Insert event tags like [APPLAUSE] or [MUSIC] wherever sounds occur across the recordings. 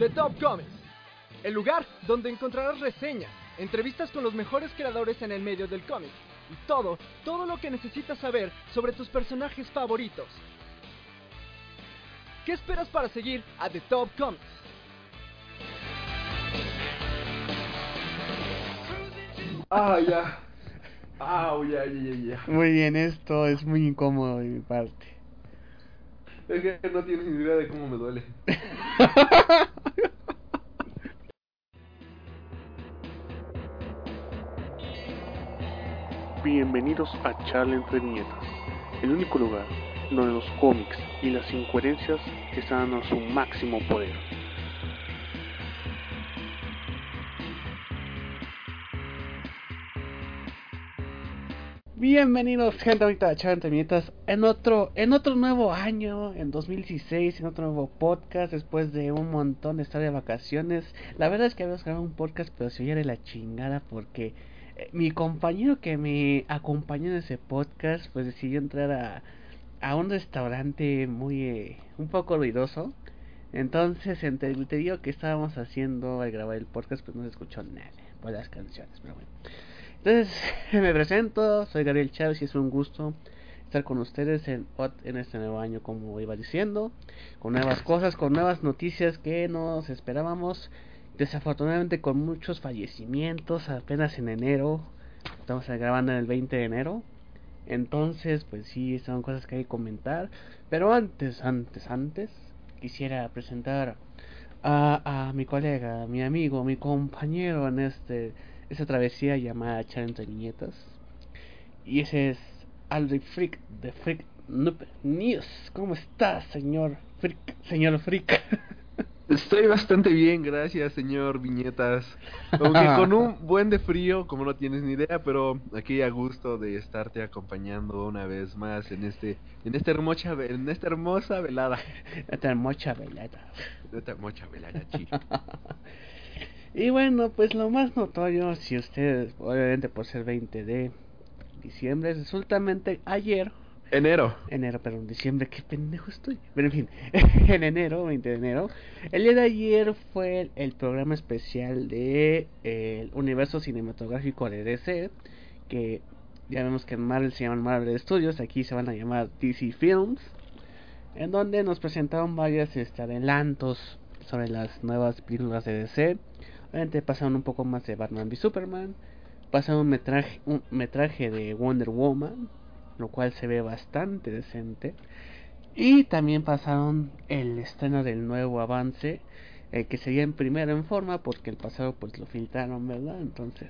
The Top Comics, el lugar donde encontrarás reseñas, entrevistas con los mejores creadores en el medio del cómic y todo, todo lo que necesitas saber sobre tus personajes favoritos. ¿Qué esperas para seguir a The Top Comics? Ah, ya. Ah, ya, ya, ya, ya. Muy bien, esto es muy incómodo de mi parte. Es que no tienes ni idea de cómo me duele. [LAUGHS] Bienvenidos a Charla entre Viñetas, el único lugar donde los cómics y las incoherencias están a su máximo poder. Bienvenidos gente ahorita a Charla entre Viñetas en otro, en otro nuevo año, en 2016, en otro nuevo podcast después de un montón de estar de vacaciones. La verdad es que habíamos grabado un podcast pero se oía de la chingada porque mi compañero que me acompañó en ese podcast pues decidió entrar a, a un restaurante muy eh, un poco ruidoso. Entonces entre el digo que estábamos haciendo al grabar el podcast pues no se escuchó nada por las canciones pero bueno. Entonces [LAUGHS] me presento soy Gabriel Chávez y es un gusto estar con ustedes en, en este nuevo año como iba diciendo con nuevas cosas con nuevas noticias que nos esperábamos desafortunadamente con muchos fallecimientos apenas en enero. Estamos grabando en el 20 de enero. Entonces, pues sí, son cosas que hay que comentar. Pero antes, antes, antes, quisiera presentar a, a mi colega, mi amigo, mi compañero en este esta travesía llamada Charente Niñetas. Y ese es Aldrich Freak de Freak Noob News. ¿Cómo estás, señor Freak? Señor Freak. [LAUGHS] Estoy bastante bien, gracias, señor Viñetas. Aunque con un [LAUGHS] buen de frío, como no tienes ni idea, pero aquí a gusto de estarte acompañando una vez más en este en esta hermosa en esta hermosa velada. [LAUGHS] Esta hermosa velada. Esta hermosa velada, chico. [LAUGHS] y bueno, pues lo más notorio, si ustedes, obviamente por ser 20 de diciembre, resultamente ayer Enero. Enero, perdón, diciembre, qué pendejo estoy. Pero en fin, [LAUGHS] en enero, 20 de enero, el día de ayer fue el, programa especial de eh, el universo cinematográfico de DC, que ya vemos que en Marvel se llaman Marvel Studios, aquí se van a llamar DC Films, en donde nos presentaron varios este, adelantos sobre las nuevas películas de DC. Obviamente pasaron un poco más de Batman v Superman, pasaron un metraje, un metraje de Wonder Woman, lo cual se ve bastante decente. Y también pasaron el estreno del nuevo avance, eh, que sería en primero en forma, porque el pasado pues lo filtraron, ¿verdad? Entonces,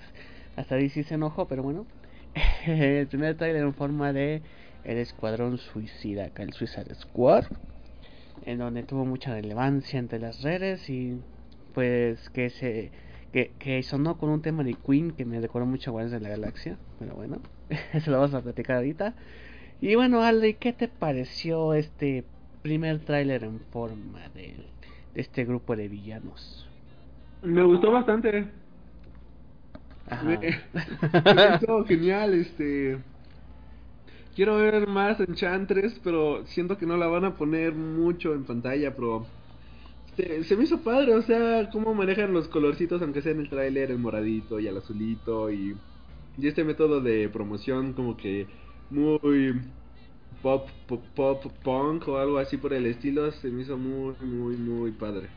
hasta ahí sí se enojó, pero bueno. [LAUGHS] el primer trailer en forma de El Escuadrón Suicida, acá el Suicide Squad, en donde tuvo mucha relevancia entre las redes y pues que se que, que sonó con un tema de Queen que me recordó mucho a de la Galaxia, pero bueno. [LAUGHS] Eso lo vamos a platicar ahorita. Y bueno, Ale, ¿qué te pareció este primer tráiler en forma de, este grupo de villanos? Me gustó bastante. Me, [LAUGHS] me genial, este... Quiero ver más Enchantress, pero siento que no la van a poner mucho en pantalla, pero... Se, se me hizo padre, o sea, cómo manejan los colorcitos, aunque sea en el tráiler, el moradito y el azulito y y este método de promoción como que muy pop, pop, pop, punk o algo así por el estilo se me hizo muy, muy, muy padre.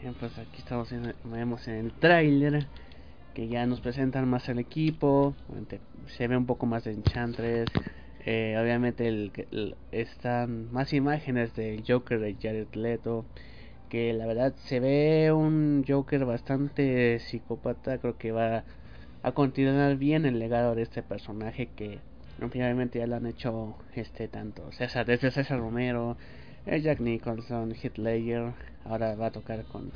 Bien, pues aquí estamos en, vemos el tráiler que ya nos presentan más el equipo, se ve un poco más de Enchantress, eh, obviamente el, están más imágenes del Joker de Jared Leto, que la verdad se ve un Joker bastante psicópata, creo que va a continuar bien el legado de este personaje que Obviamente ya lo han hecho este tanto César, desde César Romero, Jack Nicholson, Hitler, ahora va a tocar con,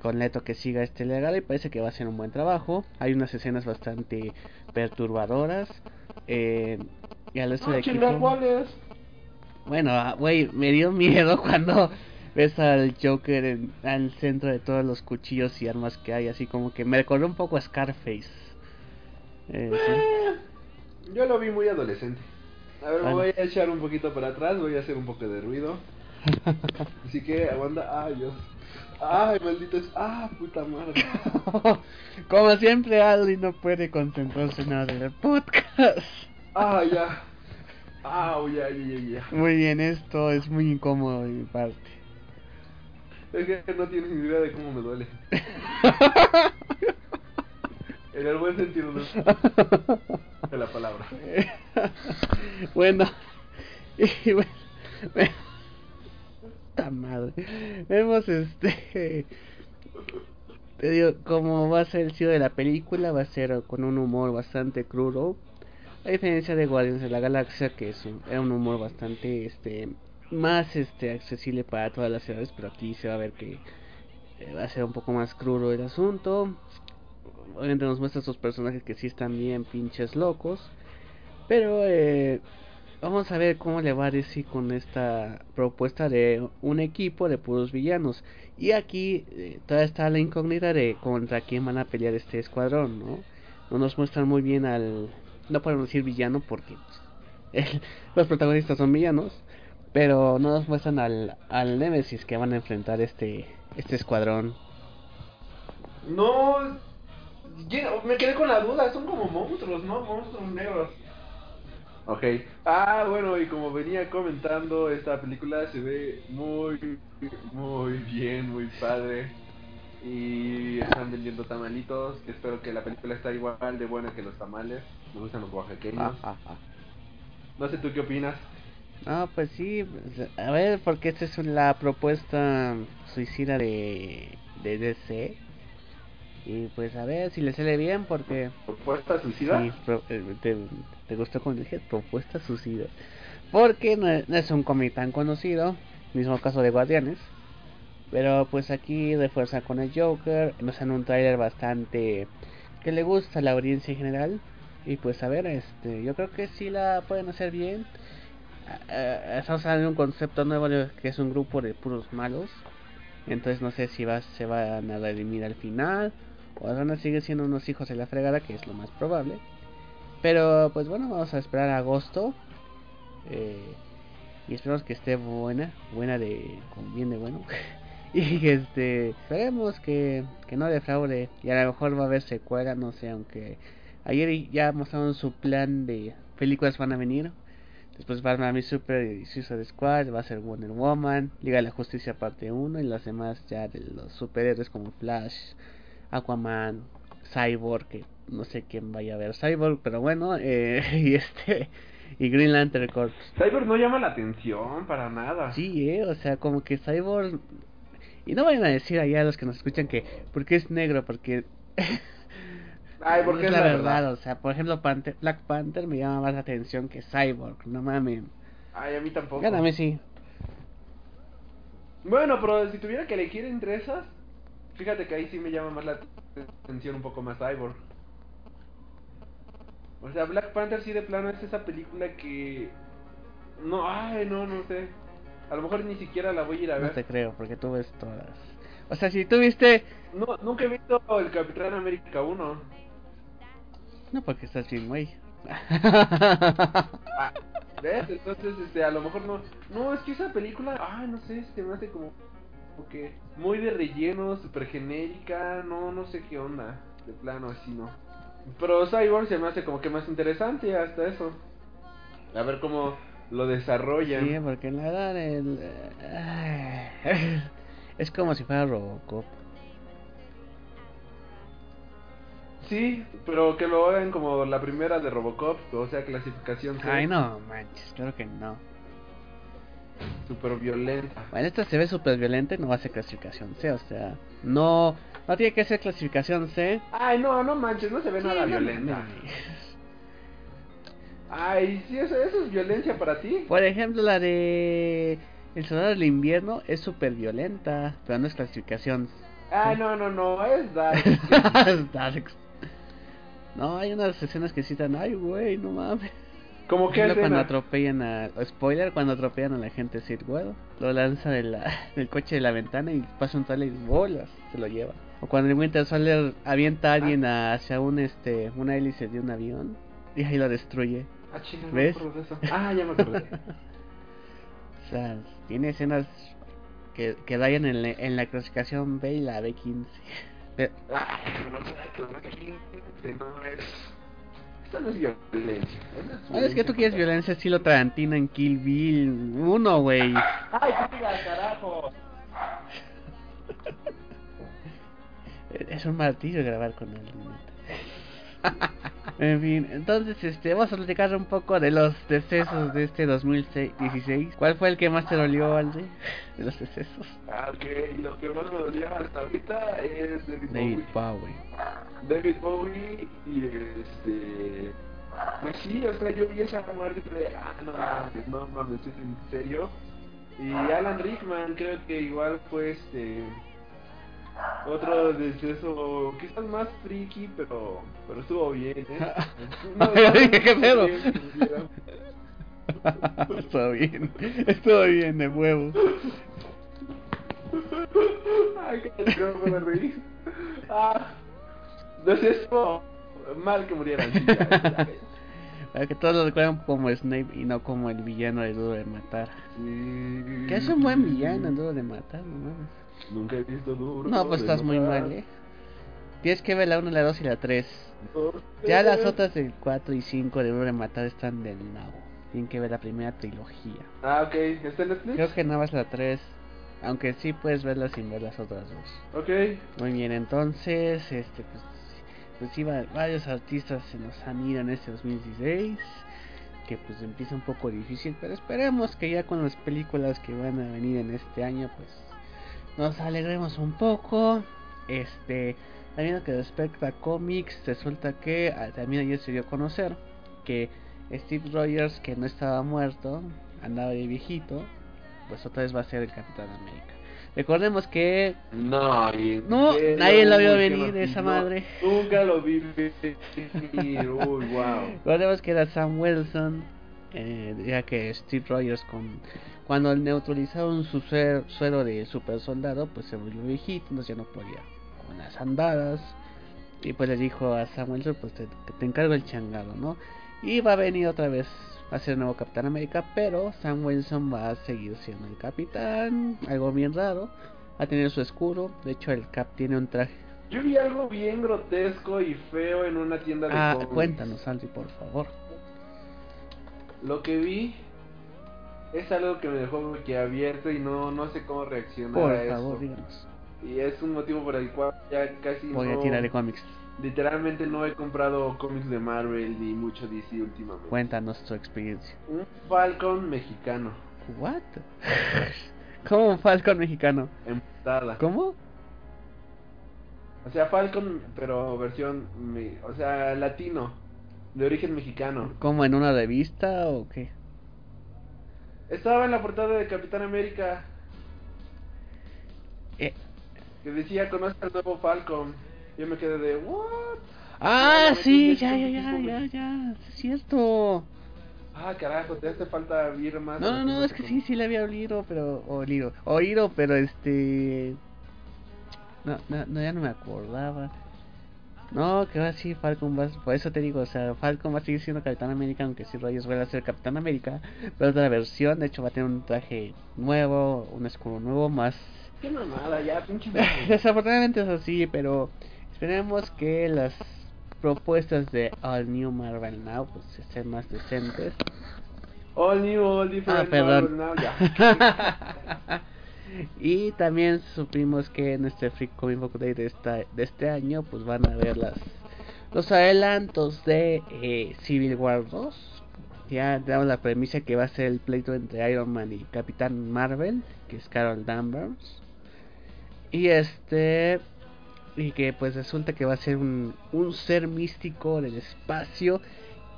con Leto que siga este legado y parece que va a ser un buen trabajo. Hay unas escenas bastante perturbadoras. Eh, y al resto de equipo... Bueno, ah, güey, me dio miedo [LAUGHS] cuando ves al Joker en, al centro de todos los cuchillos y armas que hay, así como que me recordó un poco a Scarface. Eh, eh, yo lo vi muy adolescente. A ver, me voy a echar un poquito para atrás, voy a hacer un poco de ruido. [LAUGHS] Así que aguanta, ay Dios. Ay, maldito es. Ah, puta madre. [LAUGHS] Como siempre, Aldi no puede concentrarse en nada del podcast. Ah, ya. Ah, ya, ya, ya. Muy bien, esto es muy incómodo de mi parte. Es que no tienes ni idea de cómo me duele. [LAUGHS] en el buen sentido [LAUGHS] de la palabra. [LAUGHS] bueno, [LAUGHS] y bueno, madre. Vemos este. Te digo, como va a ser el cine de la película, va a ser con un humor bastante crudo. A diferencia de Guardians de la Galaxia, que es un, era un humor bastante este más este accesible para todas las edades, pero aquí se va a ver que eh, va a ser un poco más crudo el asunto. Obviamente nos muestra estos personajes que sí están bien pinches locos. Pero eh, vamos a ver cómo le va a decir con esta propuesta de un equipo de puros villanos. Y aquí eh, todavía está la incógnita de contra quién van a pelear este escuadrón, ¿no? No nos muestran muy bien al... No podemos decir villano porque pues, [LAUGHS] los protagonistas son villanos. Pero no nos muestran al, al Nemesis que van a enfrentar este, este escuadrón. No, me quedé con la duda, son como monstruos, ¿no? Monstruos negros. Ok. Ah, bueno, y como venía comentando, esta película se ve muy, muy bien, muy padre. Y están vendiendo tamalitos. Espero que la película está igual de buena que los tamales. Me gustan los oaxaqueños. Ah, ah, ah. No sé tú qué opinas. No, pues sí, a ver, porque esta es la propuesta suicida de, de DC. Y pues a ver si le sale bien, porque. ¿Propuesta suicida? Sí, eh, te, te, gustó cuando dije propuesta suicida. Porque no, es un cómic tan conocido, mismo caso de Guardianes. Pero pues aquí refuerza con el Joker, nos dan un trailer bastante que le gusta a la audiencia en general. Y pues a ver, este, yo creo que sí la pueden hacer bien. Eh, estamos hablando de un concepto nuevo que es un grupo de puros malos. Entonces no sé si va, se van a redimir al final. O van a seguir siendo unos hijos de la fregada, que es lo más probable. Pero pues bueno, vamos a esperar agosto. Eh, y esperamos que esté buena. Buena de... con bien de bueno. [LAUGHS] y este... Esperemos que, que no defraude. Y a lo mejor va a haber secuela, no sé, aunque... Ayer ya mostraron su plan de películas van a venir. Después Batman mi Super y Suicide Squad, va a ser Wonder Woman, Liga de la Justicia parte 1 y las demás ya de los superhéroes como Flash, Aquaman, Cyborg, que no sé quién vaya a ver Cyborg, pero bueno, eh, [LAUGHS] y este y Green Lantern Corps. Cyborg no llama la atención para nada. Sí, eh, o sea, como que Cyborg y no vayan a decir allá a los que nos escuchan que porque es negro, porque [LAUGHS] Ay, porque es, la, verdad. o sea, por ejemplo, Black Panther me llama más la atención que Cyborg, no mames. Ay, a mí tampoco. Gáname, sí. Bueno, pero si tuviera que elegir entre esas, fíjate que ahí sí me llama más la atención un poco más Cyborg. O sea, Black Panther sí de plano es esa película que... No, ay, no, no sé. A lo mejor ni siquiera la voy a ir a ver. No te creo, porque tú ves todas. O sea, si tú viste... No, nunca he visto el Capitán América 1. No, porque estás bien, güey. Ah, ¿Ves? Entonces, este, a lo mejor no. No, es que esa película, ah, no sé, se me hace como. Que muy de relleno, super genérica, no, no sé qué onda. De plano, así no. Pero Cyborg se me hace como que más interesante hasta eso. A ver cómo lo desarrollan. Sí, porque la verdad el, eh, es como si fuera Robocop. Sí, pero que lo hagan como la primera de Robocop, o sea, clasificación C. Ay, no, manches, claro que no. Super violenta. Bueno, esta se ve super violenta y no va a ser clasificación C, o sea, no, no tiene que ser clasificación C. Ay, no, no manches, no se ve nada violenta. Ay, sí, eso, eso es violencia para ti. Por ejemplo, la de El Soldado del Invierno es súper violenta, pero no es clasificación. Ah, no, no, no, es dark. [LAUGHS] Es Darks. No, hay unas escenas que citan, ay, güey, no mames. Como que ejemplo, cuando escena? atropellan a... Spoiler, cuando atropellan a la gente Sitwell, lo lanza de la, [LAUGHS] del coche de la ventana y pasa un tal y bolas, se lo lleva. O cuando el Winter Soldier avienta a alguien a- hacia un este una hélice de un avión y ahí lo destruye. Ah, chinga, no ¿Ves? de eso. Ah, ya me acordé. [LAUGHS] O sea, tiene escenas que, que en, la- en la clasificación B y la B15. [LAUGHS] Pero- Ah, no, no, no es... Esto no es violencia. Ah, es que tú quieres violencia estilo Tarantino en Kill Bill 1, güey. ¡Ay, tira, carajo! [LAUGHS] Es un martillo grabar con él. [LAUGHS] en fin, entonces este, vamos a platicar un poco de los decesos de este 2016. ¿Cuál fue el que más te dolió, Alde? De los decesos. Ah, ok, lo que más me dolía hasta ahorita es David David Bowie. Bowie. David Bowie y este... Pues sí, o sea, yo vi esa muerte y dije, ah, no mames, no mames, ¿es en serio? Y Alan Rickman creo que igual fue este... Otro deceso, quizás más friki, pero, pero estuvo bien, ¿eh? [LAUGHS] ¿Qué pedo? [LAUGHS] Estuvo bien, estuvo bien de huevo. Ay, qué me reír. Ah, mal que murieran. sí, [LAUGHS] Para que todos lo recuerden como Snape y no como el villano de Duro de Matar. Sí. Que es un buen villano, Duro de Matar, no mames. Nunca he visto duro. No, pues estás muy mal, eh. Tienes que ver la 1, la 2 y la 3. ¿Por Ya las otras del 4 y 5 de de Matar están del nabo. Tienen que ver la primera trilogía. Ah, ok. ¿Está en Netflix? Creo que nada más la 3. Aunque sí puedes verla sin ver las otras dos. Ok. Muy bien, entonces, este, pues, pues sí, va- varios artistas se nos han ido en este 2016. Que pues empieza un poco difícil, pero esperemos que ya con las películas que van a venir en este año, pues nos alegremos un poco. Este, también lo que respecta a cómics, resulta que ah, también ayer se dio a conocer que Steve Rogers, que no estaba muerto, andaba de viejito, pues otra vez va a ser el Capitán América. Recordemos que No, nadie lo vio venir, esa madre. Nunca lo vi venir. Uy, wow. [LAUGHS] Recordemos que era Sam Wilson, eh, ya que Steve Rogers con cuando neutralizaron su suer- suero de super soldado, pues se volvió viejito, entonces ya no podía con las andadas. Y pues le dijo a Sam Wilson, pues te, encargo el changado, ¿no? Y va a venir otra vez, va a ser el nuevo Capitán América, pero Sam Wilson va a seguir siendo el capitán, algo bien raro. Va a tener su escudo, de hecho el Cap tiene un traje. Yo vi algo bien grotesco y feo en una tienda de Ah, cómics. cuéntanos, Aldi, por favor. Lo que vi es algo que me dejó abierto y no, no sé cómo reaccionar Por a favor, eso. díganos. Y es un motivo por el cual ya casi Voy a no... tirar de cómics. Literalmente no he comprado cómics de Marvel ni mucho DC últimamente. Cuéntanos tu experiencia. Un Falcon mexicano. What? [LAUGHS] ¿Cómo un Falcon mexicano? En portada. ¿Cómo? O sea, Falcon, pero versión, o sea, latino, de origen mexicano. ¿Cómo en una revista o qué? Estaba en la portada de Capitán América Eh, que decía conoce al nuevo Falcon. Yo me quedé de what? Ah, no, sí, ya, ya, ya, ya, ya, es cierto. Ah, carajo, te hace falta vir más. No, no, no, es que sí, sí le había olido, pero, olido, oído, pero este... No, no, no, ya no me acordaba. No, que va sí, Falcon va, por eso te digo, o sea, Falcon va a seguir siendo Capitán América, aunque sí Rogers vuelva a ser Capitán América, pero otra versión, de hecho va a tener un traje nuevo, un escudo nuevo, más Qué mamada, ya, pinche. [LAUGHS] Desafortunadamente es así, pero esperemos que las propuestas de All New Marvel Now pues estén más decentes. all new, all different. Ah, perdón. Marvel now, ya. [LAUGHS] y también supimos que en este Free Comic Book Day de, esta, de este año pues van a ver las los adelantos de eh, Civil War 2. Ya damos la premisa que va a ser el pleito entre Iron Man y Capitán Marvel, que es Carol Danvers. Y este y que pues resulta que va a ser un, un ser místico del espacio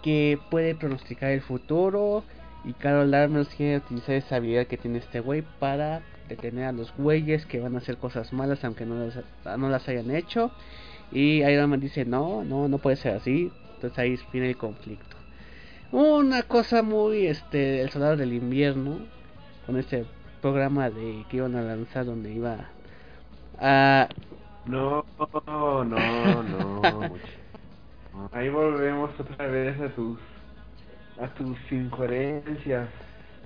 que puede pronosticar el futuro y Carol Danvers quiere utilizar esa habilidad que tiene este güey para detener a los güeyes que van a hacer cosas malas aunque no las, no las hayan hecho. Y Iron Man dice, no, no, no puede ser así. Entonces ahí viene el conflicto. Una cosa muy, este, el soldado del invierno, con este programa de que iban a lanzar donde iba a... No, no, no. [LAUGHS] Ahí volvemos otra vez a tus a tus incoherencias.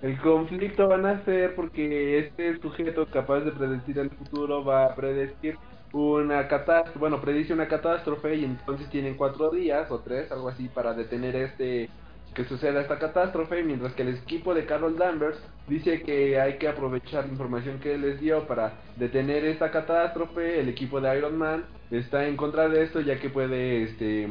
El conflicto van a ser porque este sujeto capaz de predecir el futuro va a predecir una catástrofe, bueno, predice una catástrofe y entonces tienen cuatro días o tres, algo así, para detener este que suceda esta catástrofe, mientras que el equipo de Carol Danvers dice que hay que aprovechar la información que les dio para detener esta catástrofe. El equipo de Iron Man está en contra de esto ya que puede, este,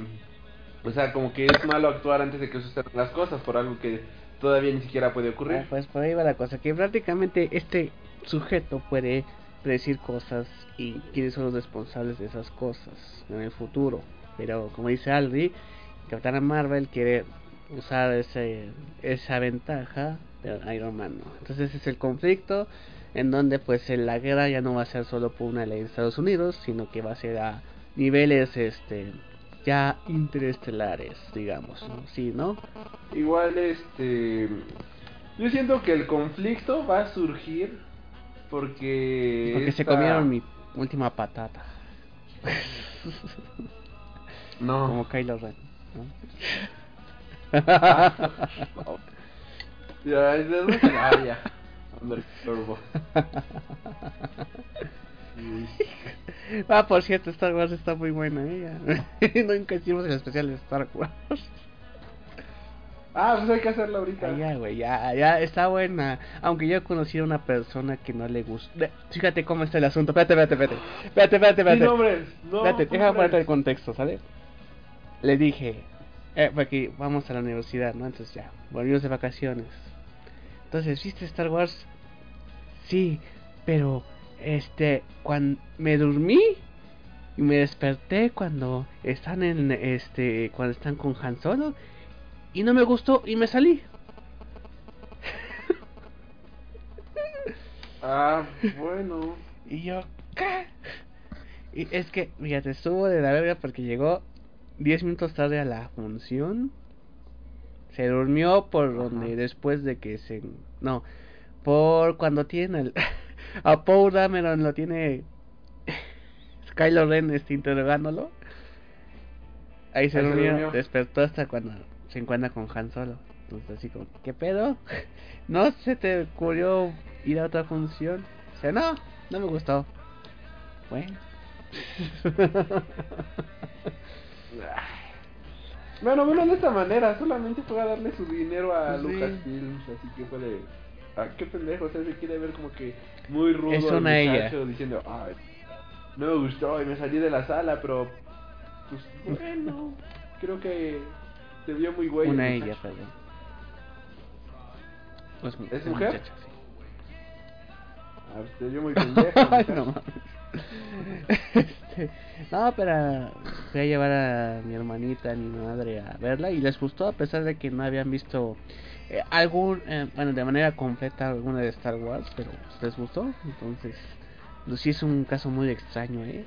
o sea, como que es malo actuar antes de que sucedan las cosas por algo que todavía ni siquiera puede ocurrir. Ah, pues por ahí va la cosa, que prácticamente este sujeto puede predecir cosas y quiénes son los responsables de esas cosas en el futuro. Pero como dice Aldi, Capitana Marvel quiere usar ese, esa ventaja de Iron Man. Entonces ese es el conflicto en donde pues la guerra ya no va a ser solo por una ley de Estados Unidos, sino que va a ser a niveles este ya interestelares, digamos, ¿no? Sí, ¿no? Igual este yo siento que el conflicto va a surgir porque porque se comieron mi última patata. no. Como Kylo Ren, ¿no? [LAUGHS] ya, es de Turbo. [LAUGHS] Ah, por cierto, Star Wars está muy buena, ¿eh? [LAUGHS] Nunca hicimos el especial de Star Wars. Ah, pues hay que hacerlo ahorita. ya, güey, ya, ya, está buena. Aunque yo conocí a una persona que no le gusta. Fíjate cómo está el asunto. Espérate, espérate, espérate. Espérate, espérate, espérate. nombres, no espérate, déjame ponerte el contexto, ¿sale? Le dije, eh, porque vamos a la universidad, ¿no? Entonces ya, volvimos de vacaciones. Entonces, ¿viste Star Wars? Sí, pero este, cuando me dormí y me desperté cuando están en este, cuando están con Han Solo y no me gustó y me salí. [LAUGHS] Ah, bueno. [LAUGHS] y yo, ¿qué? Y es que, fíjate, estuvo de la verga porque llegó 10 minutos tarde a la función. Se durmió por donde después de que se... No, por cuando tiene el... [LAUGHS] a Paul Dameron lo tiene... Skylo Ren está interrogándolo. Ahí se, durmió, despertó hasta cuando se encuentra con Han Solo. Entonces así como, ¿qué pedo? [LAUGHS] ¿No se te ocurrió ir a otra función? Dice, no, no me gustó. Bueno. [LAUGHS] Bueno, bueno, de esta manera, solamente fue a darle su dinero a Lucasfilms, así que fue de... Ah, qué pendejo, o sea, se quiere ver como que muy rudo es una ella. diciendo, ay, no me gustó y me salí de la sala, pero... Pues bueno, [LAUGHS] creo que se vio muy güey. Una ella, perdón. Pues, ¿Es mujer? Muchacha, sí. Ah, pues, se vio muy pendejo. [LAUGHS] no, [LAUGHS] este, no, pero fui a llevar a mi hermanita, a mi madre a verla y les gustó a pesar de que no habían visto eh, algún, eh, bueno, de manera completa alguna de Star Wars, pero les gustó, entonces, pues sí es un caso muy extraño, ¿eh?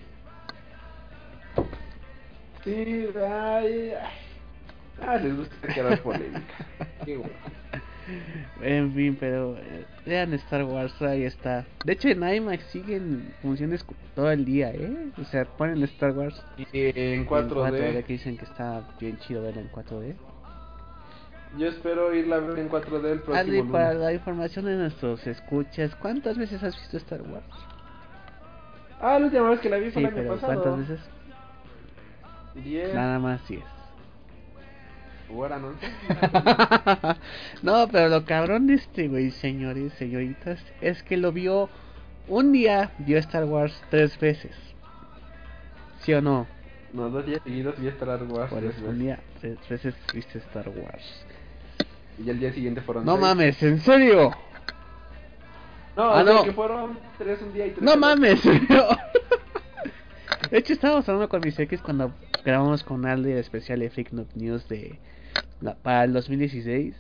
Sí, ay, ay. Ah, les gusta crear polémica. Qué bueno. En fin, pero eh, vean Star Wars, ahí está. De hecho, en IMAX siguen funciones todo el día, ¿eh? O sea, ponen Star Wars y en 4D. En 4D que dicen que está bien chido verla en 4D. Yo espero irla a ver en 4D el próximo Adri, para la información de nuestros escuchas, ¿cuántas veces has visto Star Wars? Ah, la última vez que la vi fue el año pasado. ¿Cuántas veces? 10. Nada más 10. ¿No? [LAUGHS] no, pero lo cabrón de este güey, señores, señoritas, es que lo vio un día, vio Star Wars tres veces. ¿Sí o no? No, dos días seguidos vi Star Wars. Por eso, un día, tres veces viste Star Wars. Y el día siguiente fueron No mames, ¿en serio? No, ah, no. que fueron tres un día y tres. No mames, [LAUGHS] De hecho, estábamos hablando con mis X cuando grabamos con Aldi el especial de Freak News de para el 2016.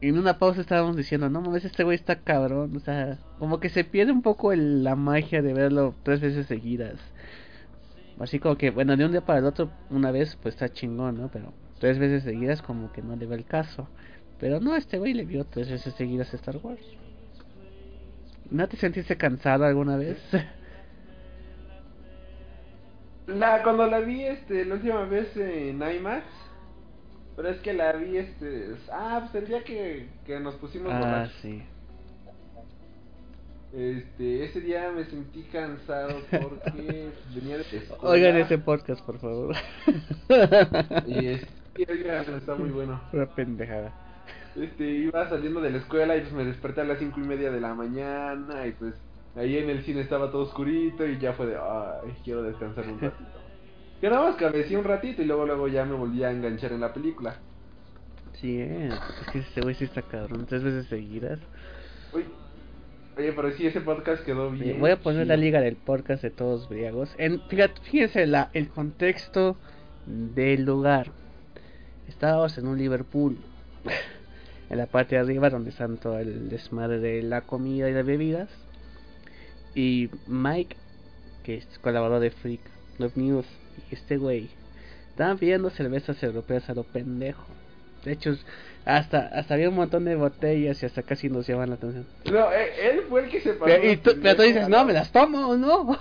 Y en una pausa estábamos diciendo, no mames, este güey está cabrón. O sea, como que se pierde un poco la magia de verlo tres veces seguidas. Así como que, bueno, de un día para el otro, una vez, pues está chingón, ¿no? Pero tres veces seguidas, como que no le ve el caso. Pero no, este güey le vio tres veces seguidas a Star Wars. ¿No te sentiste cansado alguna vez? [LAUGHS] La, cuando la vi este, la última vez en IMAX, pero es que la vi este. Ah, pues el día que, que nos pusimos ah, sí. Este, ese día me sentí cansado porque [LAUGHS] venía de escuela. Oigan ese podcast, por favor. [LAUGHS] y es, está muy bueno. Una pendejada. Este, iba saliendo de la escuela y pues me desperté a las cinco y media de la mañana y pues ahí en el cine estaba todo oscurito y ya fue de, ay, quiero descansar un ratito. Que nada más cabecí un ratito y luego luego ya me volví a enganchar en la película. Sí, eh, es que ese güey sí está cabrón, tres veces seguidas. Uy. Oye, pero sí, ese podcast quedó bien. Voy a poner la liga del podcast de todos briagos. En, fíjate, fíjense la, el contexto del lugar. Estábamos en un Liverpool. [LAUGHS] en la parte de arriba donde están todo el desmadre de la comida y las bebidas. Y Mike, que es colaborador de Freak Love News, este güey, estaban pidiendo cervezas europeas a lo pendejo. De hecho, hasta, hasta había un montón de botellas y hasta casi nos llaman la atención. No, e, él fue el que se. Pero, y tú, pero tú dices, no, me las tomo, ¿o ¿no?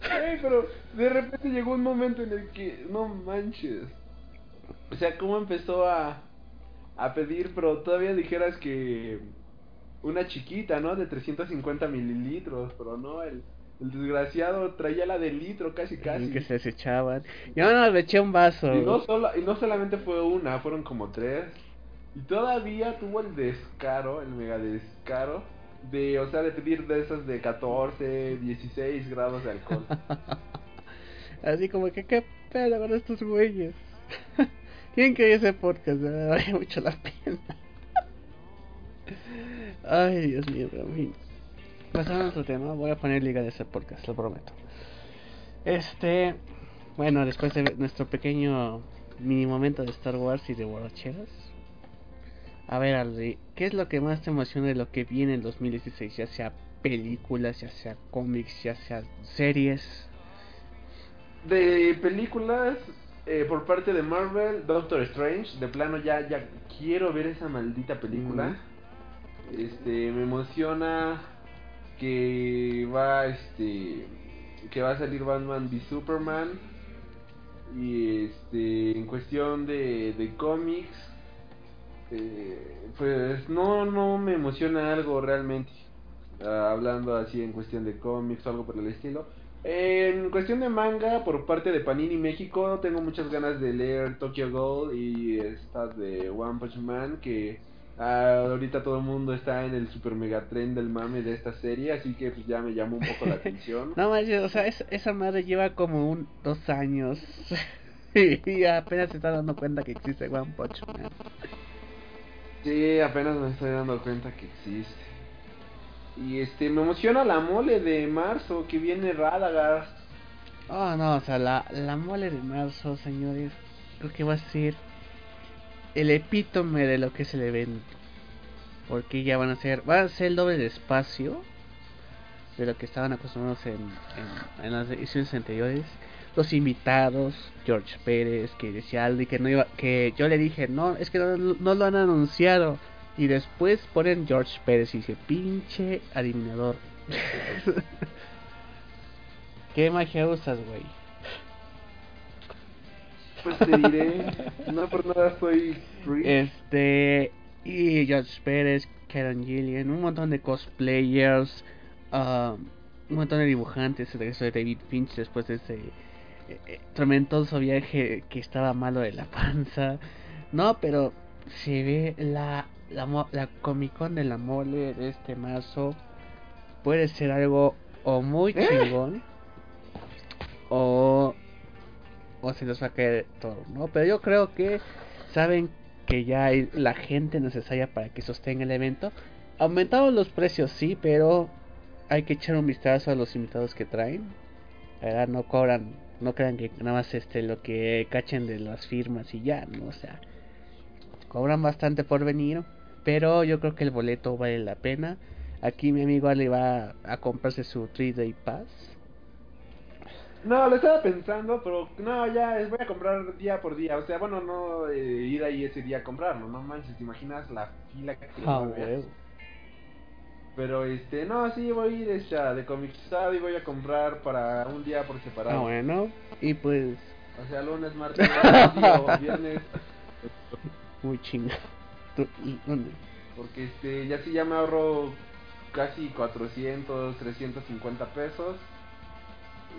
[LAUGHS] pero de repente llegó un momento en el que, no manches. O sea, cómo empezó a, a pedir, pero todavía dijeras que una chiquita, ¿no? De 350 mililitros, pero no, el, el desgraciado traía la de litro casi casi. Que se desechaban. Yo no, le eché un vaso. Y no, solo, y no solamente fue una, fueron como tres. Y todavía tuvo el descaro, el mega descaro, de, o sea, de pedir de esas de 14, 16 grados de alcohol. [LAUGHS] Así como que, ¿qué pedo con estos güeyes? [LAUGHS] ¿Quién que ese podcast? Me vale mucho la pena. [LAUGHS] Ay, Dios mío, fin. Pasando a otro tema, voy a poner liga de ese podcast, lo prometo. Este, bueno, después de nuestro pequeño mini momento de Star Wars y de borracheras. A ver, Aldi, ¿qué es lo que más te emociona de lo que viene en 2016? Ya sea películas, ya sea cómics, ya sea series. De películas, eh, por parte de Marvel, Doctor Strange, de plano ya, ya quiero ver esa maldita película. Este, me emociona que va este que va a salir Batman v Superman. Y este en cuestión de, de cómics eh, pues no no me emociona algo realmente ah, hablando así en cuestión de cómics o algo por el estilo. En cuestión de manga por parte de Panini México tengo muchas ganas de leer Tokyo Ghoul y estas de One Punch Man que Ah, ahorita todo el mundo está en el super mega tren del mame de esta serie, así que pues ya me llamó un poco la [LAUGHS] atención. no manches, o sea, esa madre lleva como un dos años [LAUGHS] y apenas se está dando cuenta que existe One Punch Man. Sí, apenas me estoy dando cuenta que existe. Y este, me emociona la mole de marzo que viene Radagast. Oh, no, o sea, la, la mole de marzo, señores, creo que va a ser el epítome de lo que es el evento. Porque ya van a ser, va a ser el doble de espacio de lo que estaban acostumbrados en, en, las ediciones anteriores. Los invitados, George Pérez, que decía Aldi que no iba, que yo le dije, no, es que no, lo han anunciado. Y después ponen George Pérez y dice, pinche adivinador. [LAUGHS] ¿Qué magia usas, güey? Pues te diré, no por nada estoy Este, y George Pérez, Karen Gillian, un montón de cosplayers, um, un montón de dibujantes, el regreso de David Finch después de ese eh, eh, tormentoso viaje que estaba malo de la panza. No, pero se ve la, la, la Comic Con de la mole de este marzo. Puede ser algo o muy ¿Eh? chingón o o se los va a caer todo, ¿no? Pero yo creo que saben que ya hay la gente necesaria para que sostenga el evento. Aumentaron los precios, sí, pero hay que echar un vistazo a los invitados que traen. ¿verdad? No cobran no crean que nada más este lo que cachen de las firmas y ya, ¿no? O sea, cobran bastante por venir, pero yo creo que el boleto vale la pena. Aquí mi amigo Ale va a comprarse su 3 Day Pass. No, lo estaba pensando, pero no, ya es, voy a comprar día por día. O sea, bueno, no eh, ir ahí ese día a comprarlo, no manches, ¿te imaginas la fila que Ah, huevo. Pero este, no, sí, voy a ir este, a de Comixado y voy a comprar para un día por separado. Ah, bueno. Y pues, O sea, lunes, [LAUGHS] martes, miércoles, viernes. muy ¿dónde? Porque este, ya sí ya me ahorro casi 400, 350 pesos.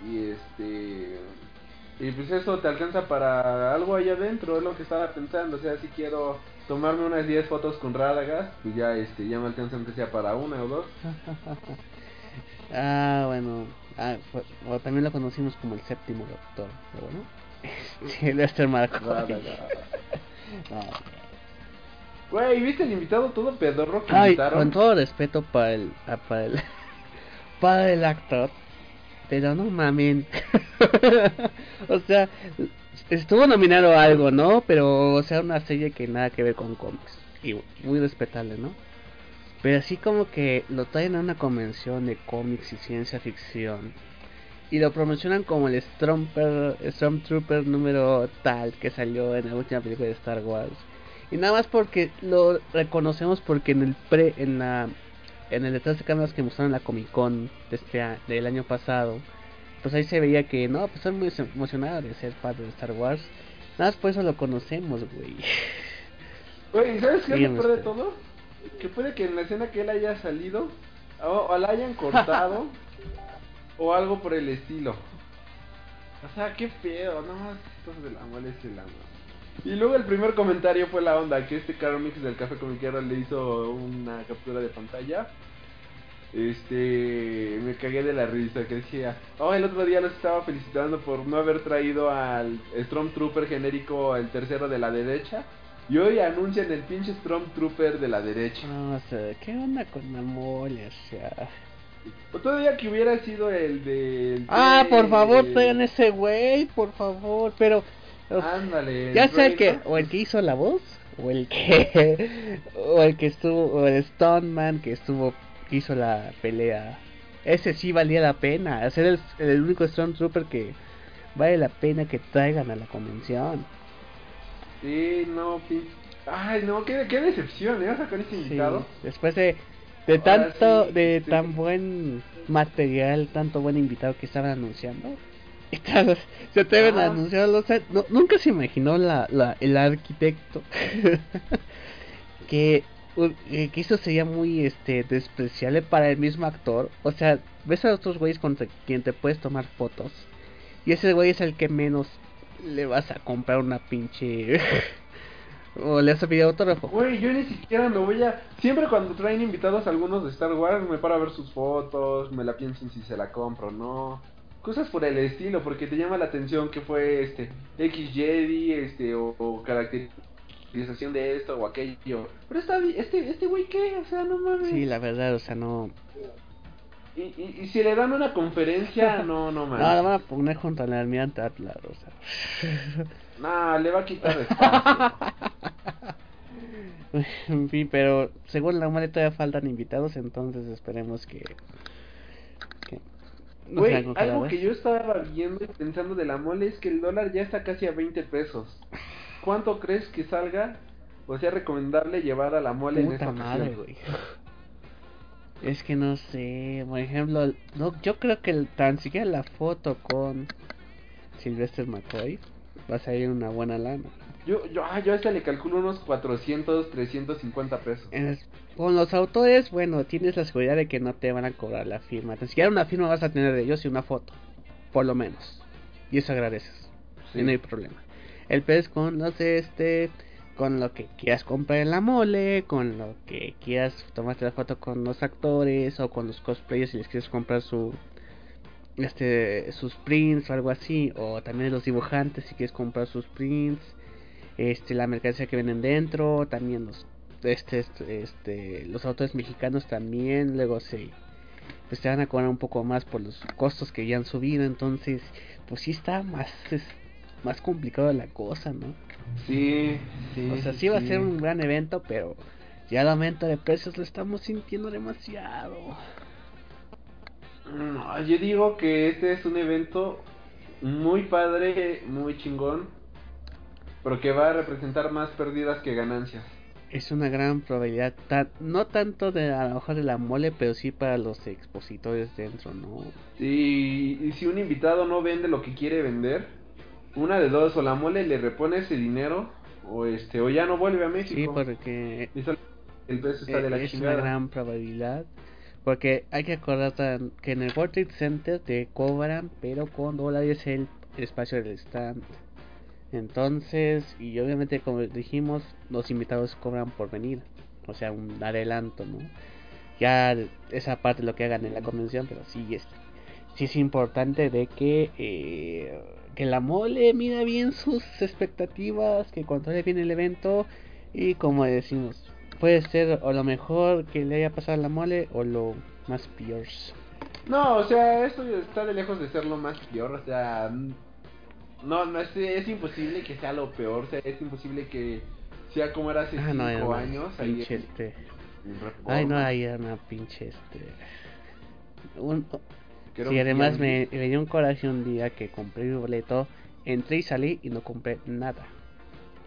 Y este. Y pues eso te alcanza para algo ahí adentro, es lo que estaba pensando. O sea, si quiero tomarme unas 10 fotos con Radagast, pues ya este ya me alcanza aunque sea para una o dos. [LAUGHS] Ah, bueno. Ah, fue- o también lo conocimos como el séptimo doctor, pero bueno. Lester McCoy. Radagast. No. Güey, ¿viste el invitado todo pedorro que Ay, invitaron? con todo respeto para el, ah, para el, [LAUGHS] para el actor, pero no mamen. [LAUGHS] o sea, estuvo nominado algo, ¿no? Pero, o sea, una serie que nada que ver con cómics. Y muy respetable, ¿no? Pero así como que lo traen a una convención de cómics y ciencia ficción. Y lo promocionan como el Stormper, Stormtrooper número tal que salió en la última película de Star Wars. Y nada más porque lo reconocemos porque en el pre, en la, en el detrás de cámaras que mostraron en la Comic Con de este del año pasado, pues ahí se veía que no, pues estoy muy emo- emocionado de ser parte de Star Wars. Nada más por eso lo conocemos, güey. Güey, ¿sabes qué es lo peor de todo? Que puede que en la escena que él haya salido, o, o la hayan cortado, [LAUGHS] o algo por el estilo. O sea, qué pedo, no, esto de la mole es el amor. Y luego el primer comentario fue la onda, que este Caro Mix del Café Comiquero le hizo una captura de pantalla. Este, me cagué de la risa, que decía, oh, el otro día los estaba felicitando por no haber traído al Stormtrooper genérico, el tercero de la derecha. Y hoy anuncian el pinche Stormtrooper de la derecha. No, o sea, ¿qué onda con la mole? O sea... O todavía que hubiera sido el de... Ah, por favor, traigan ese güey, por favor, pero... o- [LAUGHS] Ándale. Ya sea el que, o el que hizo la voz, o el que, [LAUGHS] o el que estuvo, o el Stoneman que estuvo, que hizo la pelea. Ese sí valía la pena, hacer el, el único Stormtrooper que vale la pena que traigan a la convención. Sí, no, pinche... Ay, no, qué, qué decepción, ¿eh? Sacar ese Sí, invitado. después de, de Ahora tanto, sí, de sí. tan buen material, tanto buen invitado que estaban anunciando. Se atreven a Ah. anunciarlo, no- nunca se imaginó la, la, el arquitecto [LAUGHS] que, eh, que eso sería muy este despreciable para el mismo actor. O sea, ves a otros güeyes contra quien te puedes tomar fotos. Y ese güey es el que menos le vas a comprar una pinche... [LAUGHS] o le has pedido autógrafo. Güey, yo ni siquiera me voy a... Siempre cuando traen invitados algunos de Star Wars, me paro a ver sus fotos, me la pienso en si se la compro o no. Cosas por el estilo, porque te llama la atención que fue este X Jedi, este, o, o caracterización de esto o aquello. Pero está bien, este, este güey qué, o sea, no mames. Sí, la verdad, o sea, no... y, y, y si le dan una conferencia, no, [LAUGHS] no No, mames. la van a poner junto al almirante Atlas, o sea... [LAUGHS] No, le va a quitar espacio. [LAUGHS] en fin, pero según la mole todavía faltan invitados, entonces esperemos que... no Güey, algo que yo estaba viendo y pensando de la mole es que el dólar ya está casi a 20 pesos. ¿Cuánto crees que salga o sea recomendable llevar a la mole en esta madre, güey. Es que no sé, por ejemplo, no, yo creo que el- tan siquiera la foto con Sylvester McCoy va a salir una buena lana. Yo, yo, ah, yo a este le calculo unos 400, 350 pesos. Es- con los autores, bueno, tienes la seguridad de que no te van a cobrar la firma. Tan siquiera una firma vas a tener de ellos y una foto, por lo menos. Y eso agradeces. Sí. Y no hay problema. El pez con los este, con lo que quieras comprar en la mole, con lo que quieras tomarte la foto con los actores o con los cosplayers si les quieres comprar su este sus prints o algo así o también los dibujantes si quieres comprar sus prints este la mercancía que venden dentro también los este, este, este, los autores mexicanos también luego sí pues te van a cobrar un poco más por los costos que ya han subido, entonces pues sí está más es, más complicado la cosa, ¿no? Sí, sí. O sea, sí, va a ser un gran evento, pero ya el aumento de precios lo estamos sintiendo demasiado. No, yo digo que este es un evento muy padre, muy chingón, pero que va a representar más pérdidas que ganancias. Es una gran probabilidad, no tanto de a lo mejor de la mole, pero sí para los expositores dentro, ¿no? Sí, y si un invitado no vende lo que quiere vender, una de dos, o la mole le repone ese dinero, o este, o ya no vuelve a México. Sí, porque el peso está de la es una gran probabilidad. Porque hay que acordar que en el World Trade Center te cobran, pero con dólares el espacio del stand. Entonces, y obviamente como dijimos, los invitados cobran por venir, o sea, un adelanto, ¿no? Ya esa parte lo que hagan en la convención, pero sí es, sí es importante de que, eh, que la mole mida bien sus expectativas, que controle bien el evento y como decimos, puede ser o lo mejor que le haya pasado a la mole o lo más peor. No, o sea, esto está de lejos de ser lo más peor, o sea, no, no es, es imposible que sea lo peor, o sea, es imposible que sea como era hace 5 ah, años. Ahí este. Ay, no, ahí era una pinche este. Un, sí, además me, me, dio un coraje un día que compré mi boleto, entré y salí y no compré nada.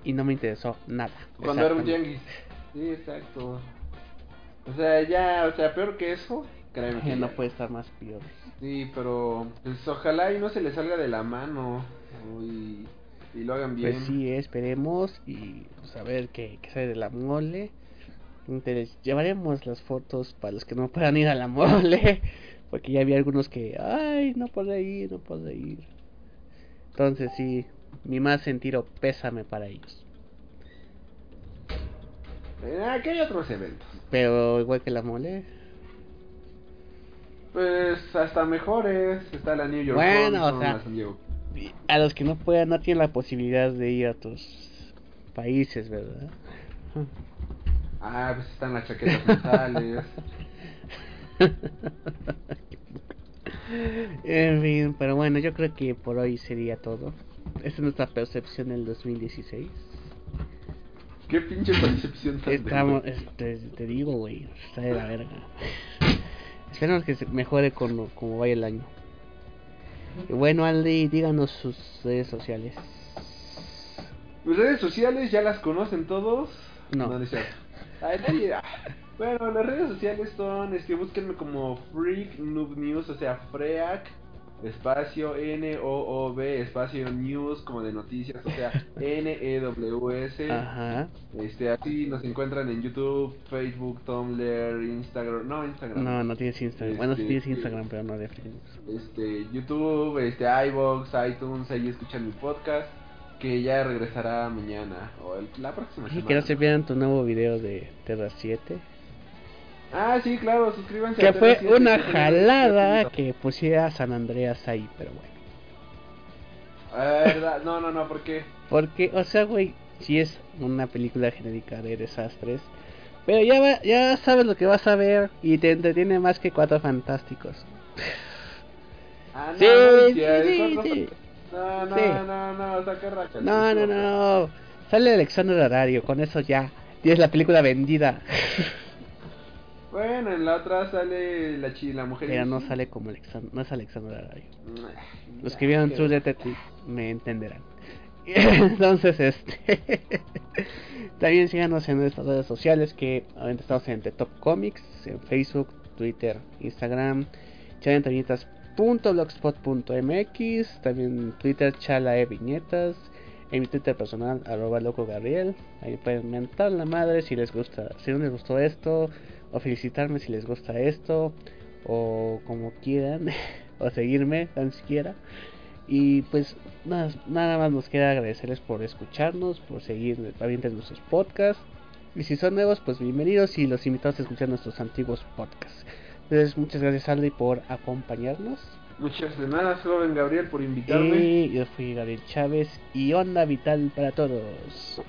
Y no me interesó nada. Cuando era un tianguis. Sí, exacto. O sea, ya, o sea, peor que eso, créeme que no puede estar más peor. Sí, pero pues ojalá y no se le salga de la mano y, lo hagan bien. Pues sí, esperemos y pues a ver qué, sale de la mole. Entonces, llevaremos las fotos para los que no puedan ir a la [LAUGHS] mole, porque ya había algunos que, ay, no puedo ir, no puedo ir. Entonces sí, mi más sentido pésame para ellos. Eh, aquí hay otros eventos. Pero igual que la mole. Pues hasta mejores. Está la New York. Bueno, o sea, a los que no puedan, no tienen la posibilidad de ir a otros países, ¿verdad? Ah, pues están las chaquetas mentales. [LAUGHS] en fin, pero bueno, yo creo que por hoy sería todo. Esta es nuestra percepción del 2016. Qué pinche percepción tan Estamos, este, te digo, güey, está de la verga. Esperemos que se mejore con como vaya el año. Y bueno, Andy, díganos sus redes sociales. Mis redes sociales ya las conocen todos. No. no, ah. [LAUGHS] Bueno, las redes sociales son, es que búsquenme como Freak Noob News, o sea, Freak espacio N-O-O-B, espacio news, como de noticias, o sea, [LAUGHS] N-E-W-S. Ajá. Este, así nos encuentran en YouTube, Facebook, Tumblr, Instagram. No, Instagram. No, no tienes Instagram. bueno, sí este, tienes Instagram, pero no de Facebook. Este, YouTube, este, iBox, iTunes, ahí escuchan mi podcast. Que ya regresará mañana o la próxima semana. Y que no se pierdan tu nuevo video de Terra 7. Ah, sí, claro, suscríbanse. Que fue una jalada que pusiera San Andreas ahí, pero bueno. verdad, no, no, no, ¿por qué? Porque, o sea, güey, si es una película genérica de desastres, pero ya, ya sabes lo que vas a ver y te entretiene más que Cuatro Fantásticos. Ah, no, sí, no, sí, sí, No, no, no, no, saca racha. No, no, no. Sale Alexander Arario, con eso ya. Tienes la película vendida. [LAUGHS] Bueno, en la otra sale la, chi, la mujer. Pero no sale como Alexander, no es Alexander Arayo. Los que vieron True Detective me entenderán. [LAUGHS] Entonces, este. [LAUGHS] también síganos en nuestras redes sociales que ahorita estamos en The Top Comics, en Facebook, Twitter, Instagram, chalenviñetas.blogspot.mx, también Twitter, chala e viñetas, en mi Twitter personal, arroba loco Gabriel. Ahí pueden mentar la madre si les gusta, si no les gustó esto o felicitarme si les gusta esto o como quieran [LAUGHS] o seguirme tan siquiera y pues nada, nada más nos queda agradecerles por escucharnos por seguir de nuestros podcasts y si son nuevos pues bienvenidos y los invitamos a escuchar nuestros antiguos podcasts entonces muchas gracias Aldi por acompañarnos Muchas de nada, joven Gabriel, por invitarme. Y yo fui Gabriel Chávez y Onda Vital para todos.